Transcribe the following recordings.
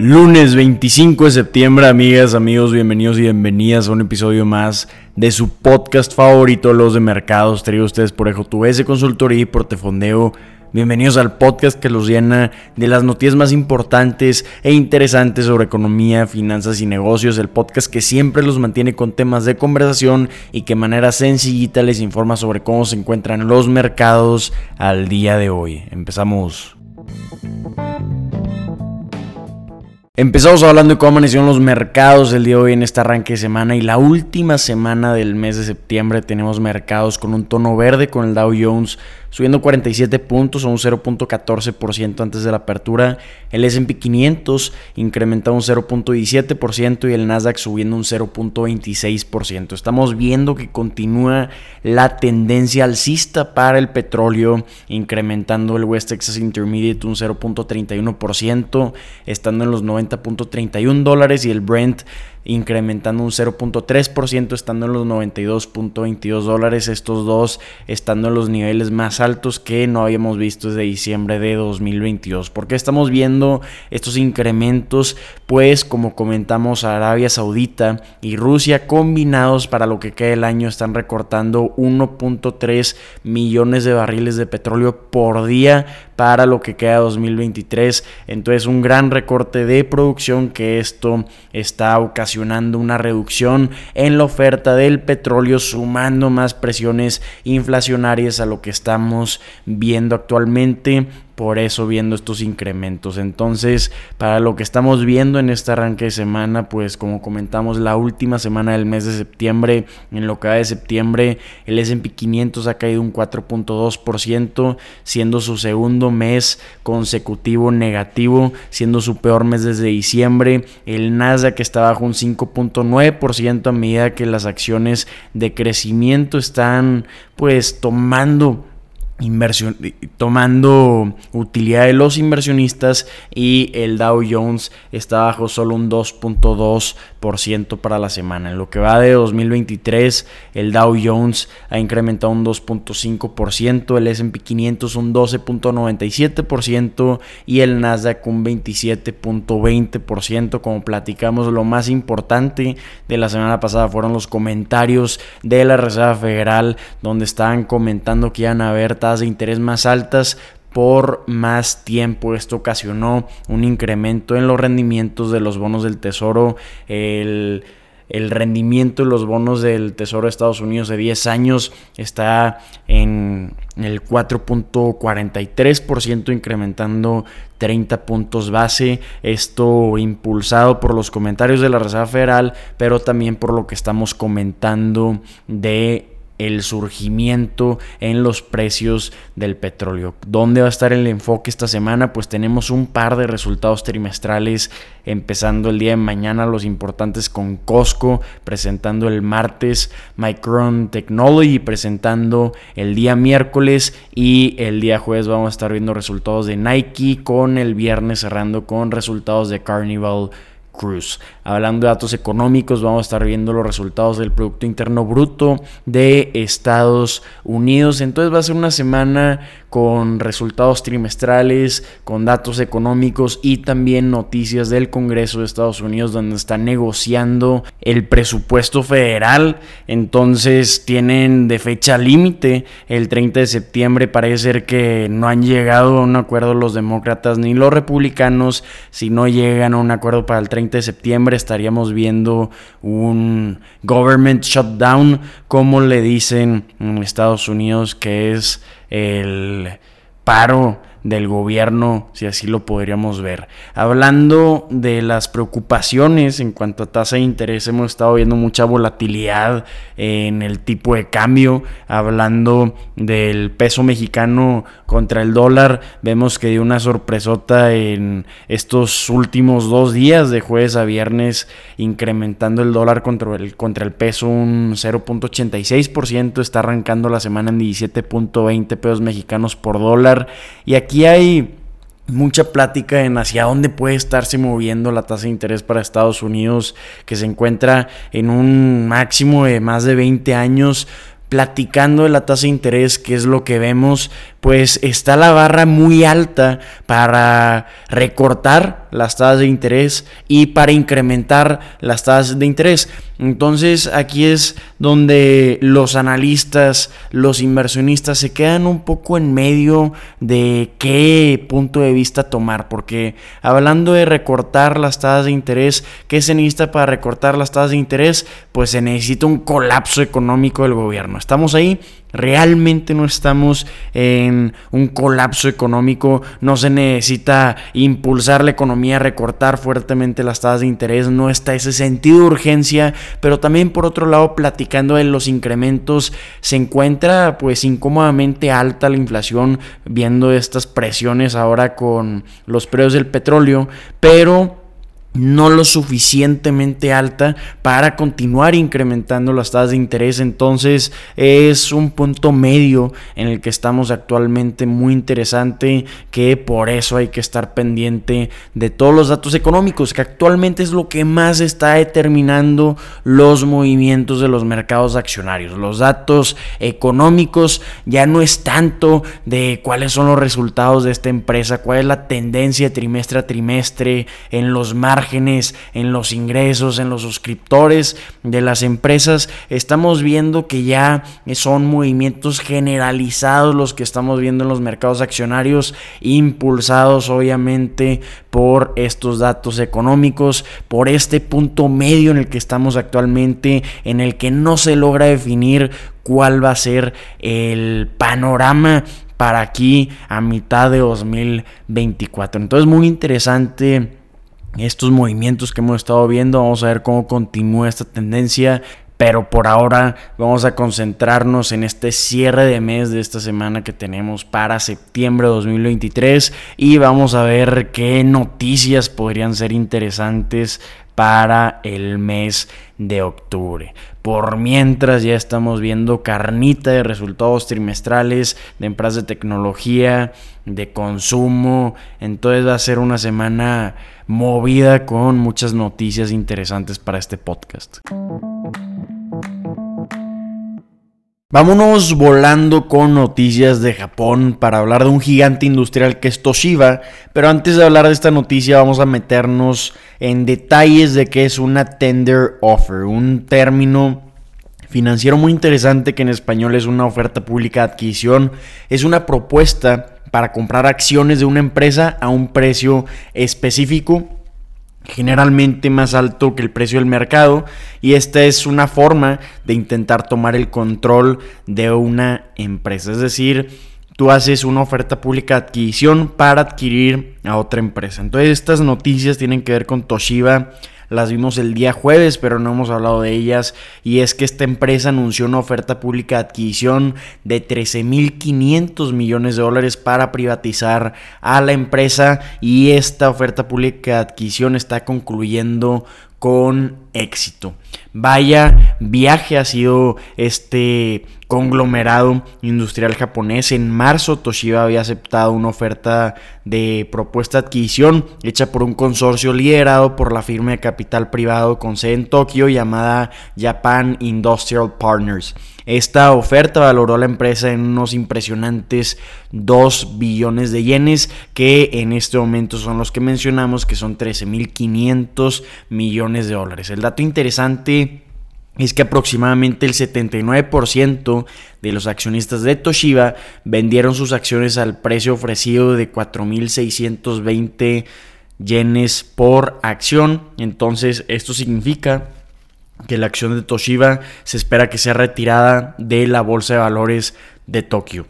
Lunes 25 de septiembre, amigas, amigos, bienvenidos y bienvenidas a un episodio más de su podcast favorito, Los de Mercados, traído ustedes por EJTUS Consultoría y Portefondeo. Bienvenidos al podcast que los llena de las noticias más importantes e interesantes sobre economía, finanzas y negocios. El podcast que siempre los mantiene con temas de conversación y que de manera sencillita les informa sobre cómo se encuentran los mercados al día de hoy. Empezamos. Empezamos hablando de cómo amanecieron los mercados el día de hoy en este arranque de semana y la última semana del mes de septiembre tenemos mercados con un tono verde con el Dow Jones subiendo 47 puntos o un 0.14% antes de la apertura. El SP 500 incrementado un 0.17% y el Nasdaq subiendo un 0.26%. Estamos viendo que continúa la tendencia alcista para el petróleo, incrementando el West Texas Intermediate un 0.31%, estando en los 90.31 dólares y el Brent incrementando un 0.3%, estando en los 92.22 dólares, estos dos estando en los niveles más altos que no habíamos visto desde diciembre de 2022. ¿Por qué estamos viendo estos incrementos? Pues como comentamos, Arabia Saudita y Rusia combinados para lo que queda el año están recortando 1.3 millones de barriles de petróleo por día para lo que queda 2023. Entonces un gran recorte de producción que esto está ocasionando una reducción en la oferta del petróleo sumando más presiones inflacionarias a lo que estamos viendo actualmente por eso viendo estos incrementos. Entonces, para lo que estamos viendo en este arranque de semana, pues como comentamos, la última semana del mes de septiembre, en lo que va de septiembre, el S&P 500 ha caído un 4.2%, siendo su segundo mes consecutivo negativo, siendo su peor mes desde diciembre. El Nasdaq está bajo un 5.9% a medida que las acciones de crecimiento están pues tomando inversión, tomando utilidad de los inversionistas y el Dow Jones está bajo solo un 2.2% para la semana. En lo que va de 2023, el Dow Jones ha incrementado un 2.5%, el S&P 500 un 12.97% y el Nasdaq un 27.20%. Como platicamos, lo más importante de la semana pasada fueron los comentarios de la Reserva Federal donde estaban comentando que iban a haber de interés más altas por más tiempo. Esto ocasionó un incremento en los rendimientos de los bonos del tesoro. El, rendimiento de los bonos del Tesoro de Estados Unidos de 10 años está en el 4.43%, incrementando 30 puntos base. Esto impulsado por los comentarios de la Reserva Federal, pero también por lo que estamos comentando de el surgimiento en los precios del petróleo. ¿Dónde va a estar el enfoque esta semana? Pues tenemos un par de resultados trimestrales empezando el día de mañana, los importantes con Costco, presentando el martes Micron Technology, presentando el día miércoles y el día jueves vamos a estar viendo resultados de Nike con el viernes cerrando con resultados de Carnival Cruz. Hablando de datos económicos, vamos a estar viendo los resultados del Producto Interno Bruto de Estados Unidos. Entonces va a ser una semana con resultados trimestrales, con datos económicos y también noticias del Congreso de Estados Unidos donde están negociando el presupuesto federal. Entonces tienen de fecha límite el 30 de septiembre. Parece ser que no han llegado a un acuerdo los demócratas ni los republicanos. Si no llegan a un acuerdo para el 30 de septiembre estaríamos viendo un government shutdown, como le dicen en Estados Unidos, que es el paro del gobierno, si así lo podríamos ver. Hablando de las preocupaciones en cuanto a tasa de interés, hemos estado viendo mucha volatilidad en el tipo de cambio. Hablando del peso mexicano contra el dólar, vemos que dio una sorpresota en estos últimos dos días, de jueves a viernes, incrementando el dólar contra el, contra el peso un 0.86%. Está arrancando la semana en 17.20 pesos mexicanos por dólar. Y aquí hay mucha plática en hacia dónde puede estarse moviendo la tasa de interés para Estados Unidos, que se encuentra en un máximo de más de 20 años. Platicando de la tasa de interés, que es lo que vemos, pues está la barra muy alta para recortar las tasas de interés y para incrementar las tasas de interés. Entonces aquí es donde los analistas, los inversionistas se quedan un poco en medio de qué punto de vista tomar, porque hablando de recortar las tasas de interés, ¿qué se necesita para recortar las tasas de interés? Pues se necesita un colapso económico del gobierno. ¿Estamos ahí? Realmente no estamos en un colapso económico, no se necesita impulsar la economía, recortar fuertemente las tasas de interés, no está ese sentido de urgencia, pero también por otro lado, platicando de los incrementos, se encuentra pues incómodamente alta la inflación, viendo estas presiones ahora con los precios del petróleo, pero no lo suficientemente alta para continuar incrementando las tasas de interés. Entonces es un punto medio en el que estamos actualmente muy interesante que por eso hay que estar pendiente de todos los datos económicos que actualmente es lo que más está determinando los movimientos de los mercados accionarios. Los datos económicos ya no es tanto de cuáles son los resultados de esta empresa, cuál es la tendencia trimestre a trimestre en los márgenes en los ingresos, en los suscriptores de las empresas, estamos viendo que ya son movimientos generalizados los que estamos viendo en los mercados accionarios, impulsados obviamente por estos datos económicos, por este punto medio en el que estamos actualmente, en el que no se logra definir cuál va a ser el panorama para aquí a mitad de 2024. Entonces muy interesante estos movimientos que hemos estado viendo. Vamos a ver cómo continúa esta tendencia. Pero por ahora vamos a concentrarnos en este cierre de mes de esta semana que tenemos para septiembre de 2023 y vamos a ver qué noticias podrían ser interesantes para el mes de octubre. Por mientras ya estamos viendo carnita de resultados trimestrales de empresas de tecnología, de consumo. Entonces va a ser una semana movida con muchas noticias interesantes para este podcast. Vámonos volando con noticias de Japón para hablar de un gigante industrial que es Toshiba, pero antes de hablar de esta noticia vamos a meternos en detalles de qué es una tender offer, un término financiero muy interesante que en español es una oferta pública de adquisición, es una propuesta para comprar acciones de una empresa a un precio específico generalmente más alto que el precio del mercado y esta es una forma de intentar tomar el control de una empresa. Es decir, tú haces una oferta pública de adquisición para adquirir a otra empresa. Entonces estas noticias tienen que ver con Toshiba las vimos el día jueves, pero no hemos hablado de ellas. Y es que esta empresa anunció una oferta pública de adquisición de 13.500 millones de dólares para privatizar a la empresa. Y esta oferta pública de adquisición está concluyendo con éxito. Vaya viaje ha sido este conglomerado industrial japonés. En marzo Toshiba había aceptado una oferta de propuesta de adquisición hecha por un consorcio liderado por la firma de capital privado con sede en Tokio llamada Japan Industrial Partners. Esta oferta valoró a la empresa en unos impresionantes 2 billones de yenes, que en este momento son los que mencionamos, que son 13.500 millones de dólares. El dato interesante es que aproximadamente el 79% de los accionistas de Toshiba vendieron sus acciones al precio ofrecido de 4.620 yenes por acción. Entonces esto significa que la acción de Toshiba se espera que sea retirada de la bolsa de valores de Tokio.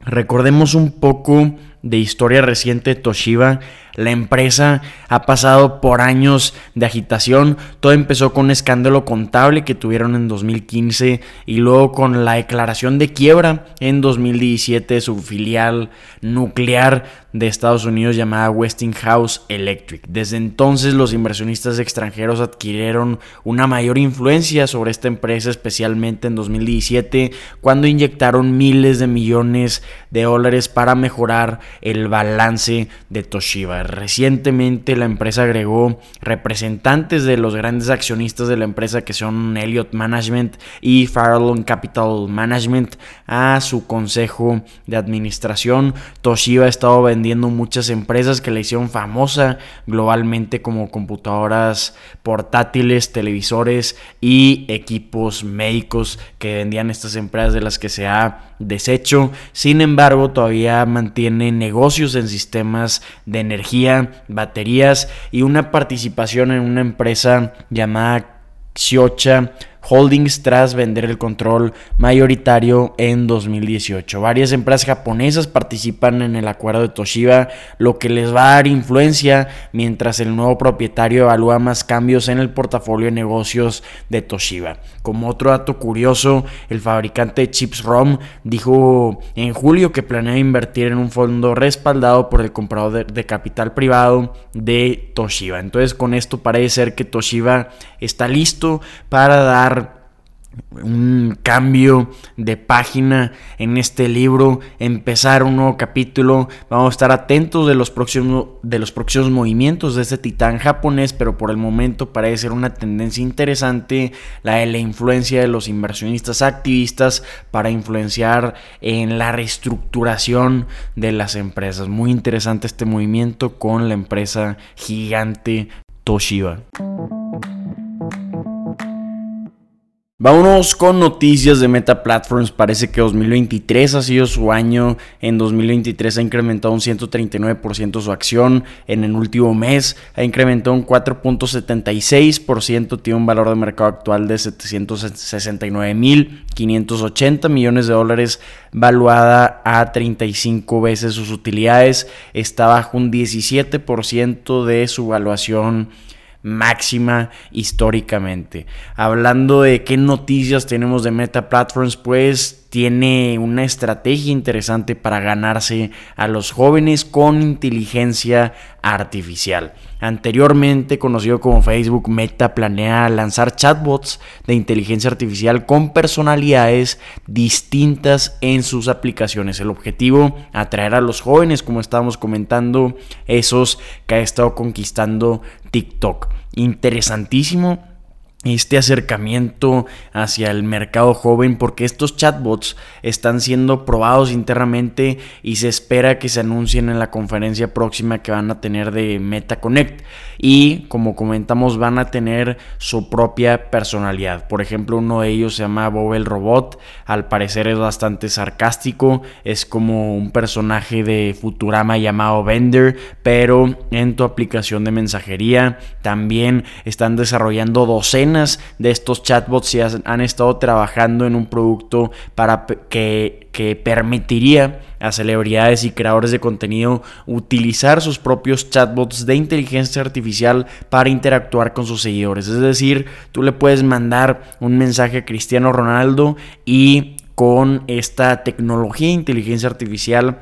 Recordemos un poco de historia reciente de Toshiba la empresa ha pasado por años de agitación. Todo empezó con un escándalo contable que tuvieron en 2015 y luego con la declaración de quiebra en 2017 de su filial nuclear de Estados Unidos llamada Westinghouse Electric. Desde entonces los inversionistas extranjeros adquirieron una mayor influencia sobre esta empresa, especialmente en 2017, cuando inyectaron miles de millones de dólares para mejorar el balance de Toshiba. Recientemente la empresa agregó representantes de los grandes accionistas de la empresa que son Elliott Management y Farallon Capital Management a su consejo de administración. Toshiba ha estado vendiendo muchas empresas que le hicieron famosa globalmente como computadoras portátiles, televisores y equipos médicos que vendían estas empresas de las que se ha deshecho. Sin embargo, todavía mantiene negocios en sistemas de energía, baterías y una participación en una empresa llamada Xiocha Holdings tras vender el control mayoritario en 2018. Varias empresas japonesas participan en el acuerdo de Toshiba, lo que les va a dar influencia mientras el nuevo propietario evalúa más cambios en el portafolio de negocios de Toshiba. Como otro dato curioso, el fabricante de chips ROM dijo en julio que planea invertir en un fondo respaldado por el comprador de, capital privado de Toshiba. Entonces con esto parece ser que Toshiba está listo para dar un cambio de página en este libro, empezar un nuevo capítulo. Vamos a estar atentos de los próximos, de los próximos movimientos de este titán japonés, pero por el momento parece ser una tendencia interesante la de la influencia de los inversionistas activistas para influenciar en la reestructuración de las empresas. Muy interesante este movimiento con la empresa gigante Toshiba. Vámonos con noticias de Meta Platforms. Parece que 2023 ha sido su año. En 2023 ha incrementado un 139% su acción. En el último mes ha incrementado un 4.76%. Tiene un valor de mercado actual de 769.580 millones de dólares, valuada a 35 veces sus utilidades. Está bajo un 17% de su valuación máxima históricamente. Hablando de qué noticias tenemos de Meta Platforms, pues tiene una estrategia interesante para ganarse a los jóvenes con inteligencia artificial. Anteriormente conocido como Facebook, Meta planea lanzar chatbots de inteligencia artificial con personalidades distintas en sus aplicaciones. El objetivo, atraer a los jóvenes, como estábamos comentando, esos que ha estado conquistando TikTok. Interesantísimo este acercamiento hacia el mercado joven porque estos chatbots están siendo probados internamente y se espera que se anuncien en la conferencia próxima que van a tener de MetaConnect y como comentamos van a tener su propia personalidad. Por ejemplo, uno de ellos se llama Bob el Robot, al parecer es bastante sarcástico, es como un personaje de Futurama llamado Bender, pero en tu aplicación de mensajería también están desarrollando docenas de estos chatbots y han estado trabajando en un producto para que, que permitiría a celebridades y creadores de contenido utilizar sus propios chatbots de inteligencia artificial para interactuar con sus seguidores. Es decir, tú le puedes mandar un mensaje a Cristiano Ronaldo y con esta tecnología de inteligencia artificial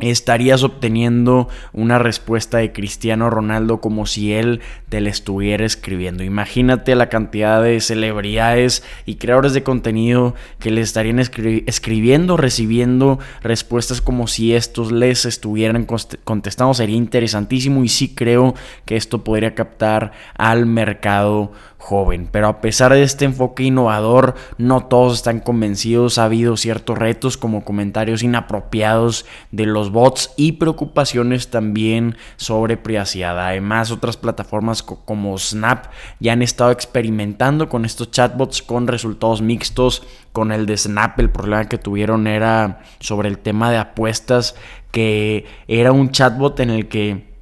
estarías obteniendo una respuesta de Cristiano Ronaldo como si él te la estuviera escribiendo. Imagínate la cantidad de celebridades y creadores de contenido que le estarían escribiendo, recibiendo respuestas como si estos les estuvieran contestando. Sería interesantísimo y sí creo que esto podría captar al mercado joven. Pero a pesar de este enfoque innovador, no todos están convencidos. Ha habido ciertos retos como comentarios inapropiados de los bots y preocupaciones también sobre privacidad. Además, otras plataformas como Snap ya han estado experimentando con estos chatbots con resultados mixtos. Con el de Snap, el problema que tuvieron era sobre el tema de apuestas, que era un chatbot en el que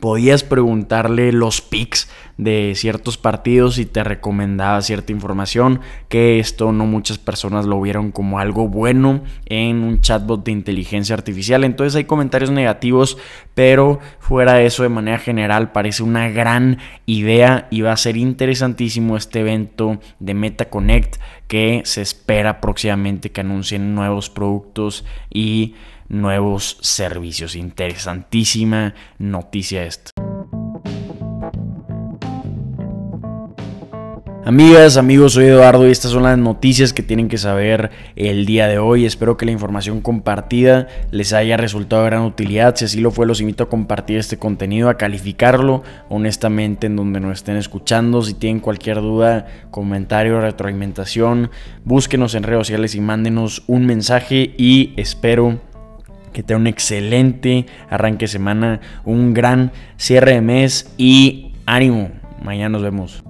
podías preguntarle los picks de ciertos partidos y te recomendaba cierta información, que esto no muchas personas lo vieron como algo bueno en un chatbot de inteligencia artificial. Entonces hay comentarios negativos, pero fuera de eso de manera general parece una gran idea y va a ser interesantísimo este evento de MetaConnect que se espera próximamente que anuncien nuevos productos y nuevos servicios. Interesantísima noticia esta. Amigas, amigos, soy Eduardo y estas son las noticias que tienen que saber el día de hoy. Espero que la información compartida les haya resultado de gran utilidad. Si así lo fue, los invito a compartir este contenido, a calificarlo honestamente en donde nos estén escuchando. Si tienen cualquier duda, comentario, retroalimentación, búsquenos en redes sociales y mándenos un mensaje y espero que tenga un excelente arranque de semana, un gran cierre de mes y ánimo. Mañana nos vemos.